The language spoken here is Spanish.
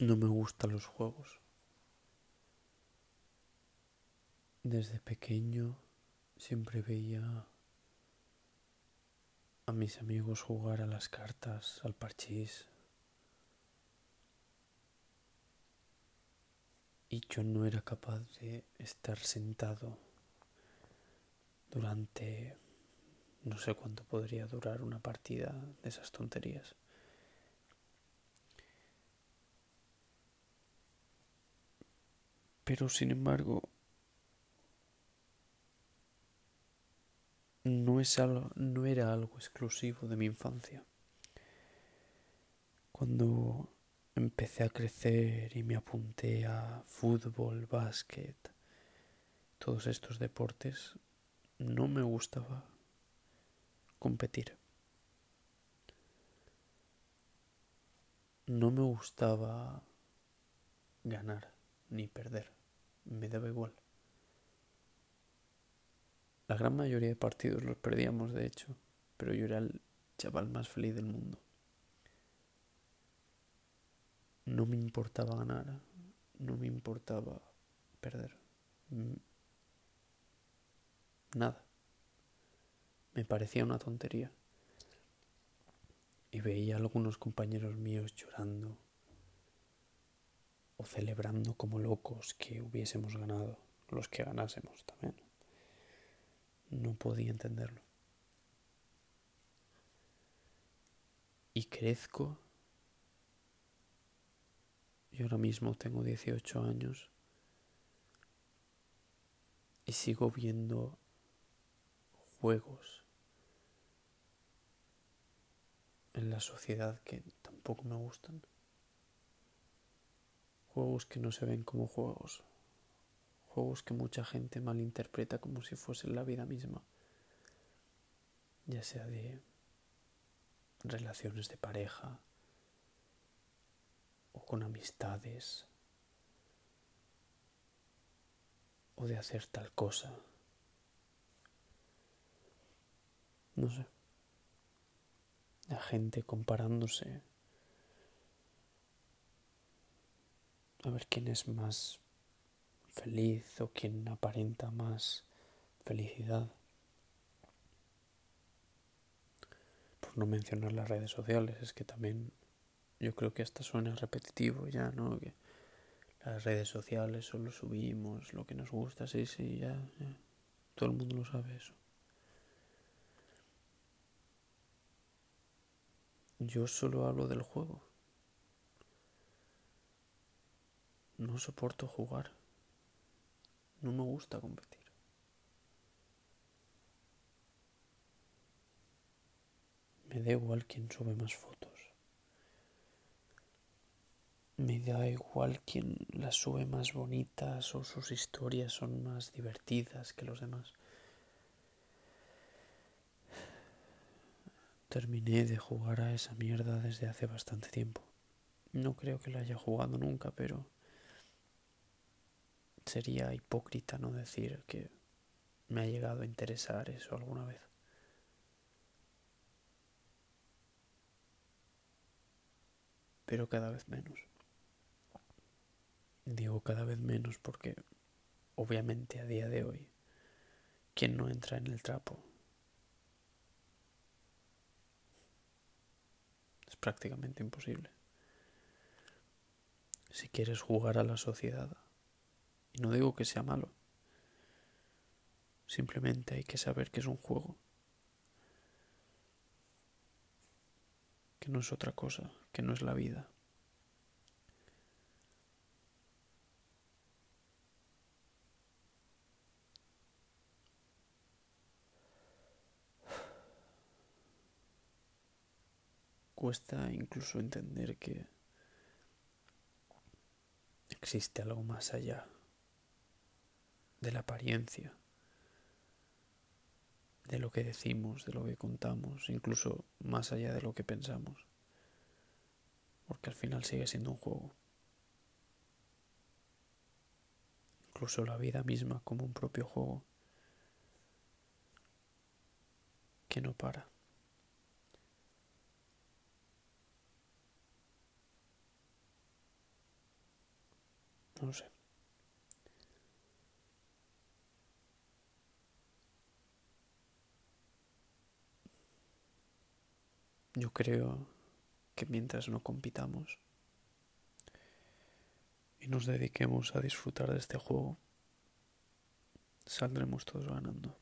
No me gustan los juegos. Desde pequeño siempre veía a mis amigos jugar a las cartas, al parchís. Y yo no era capaz de estar sentado durante no sé cuánto podría durar una partida de esas tonterías. Pero sin embargo, no, es algo, no era algo exclusivo de mi infancia. Cuando empecé a crecer y me apunté a fútbol, básquet, todos estos deportes, no me gustaba competir. No me gustaba ganar ni perder. Me daba igual. La gran mayoría de partidos los perdíamos, de hecho, pero yo era el chaval más feliz del mundo. No me importaba ganar, no me importaba perder. Nada. Me parecía una tontería. Y veía a algunos compañeros míos llorando o celebrando como locos que hubiésemos ganado, los que ganásemos también. No podía entenderlo. Y crezco. Yo ahora mismo tengo 18 años y sigo viendo juegos en la sociedad que tampoco me gustan. Juegos que no se ven como juegos. Juegos que mucha gente malinterpreta como si fuesen la vida misma. Ya sea de relaciones de pareja o con amistades o de hacer tal cosa. No sé. La gente comparándose a ver quién es más feliz o quién aparenta más felicidad. Por no mencionar las redes sociales, es que también yo creo que hasta suena repetitivo ya, ¿no? Las redes sociales solo subimos lo que nos gusta, sí, sí, ya, ya. Todo el mundo lo sabe eso. Yo solo hablo del juego. No soporto jugar. No me gusta competir. Me da igual quién sube más fotos. Me da igual quién las sube más bonitas o sus historias son más divertidas que los demás. Terminé de jugar a esa mierda desde hace bastante tiempo. No creo que la haya jugado nunca, pero sería hipócrita no decir que me ha llegado a interesar eso alguna vez. Pero cada vez menos. Digo cada vez menos porque obviamente a día de hoy, ¿quién no entra en el trapo? Es prácticamente imposible. Si quieres jugar a la sociedad, y no digo que sea malo. Simplemente hay que saber que es un juego. Que no es otra cosa, que no es la vida. Cuesta incluso entender que existe algo más allá de la apariencia, de lo que decimos, de lo que contamos, incluso más allá de lo que pensamos, porque al final sigue siendo un juego. Incluso la vida misma como un propio juego que no para. No sé. Yo creo que mientras no compitamos y nos dediquemos a disfrutar de este juego, saldremos todos ganando.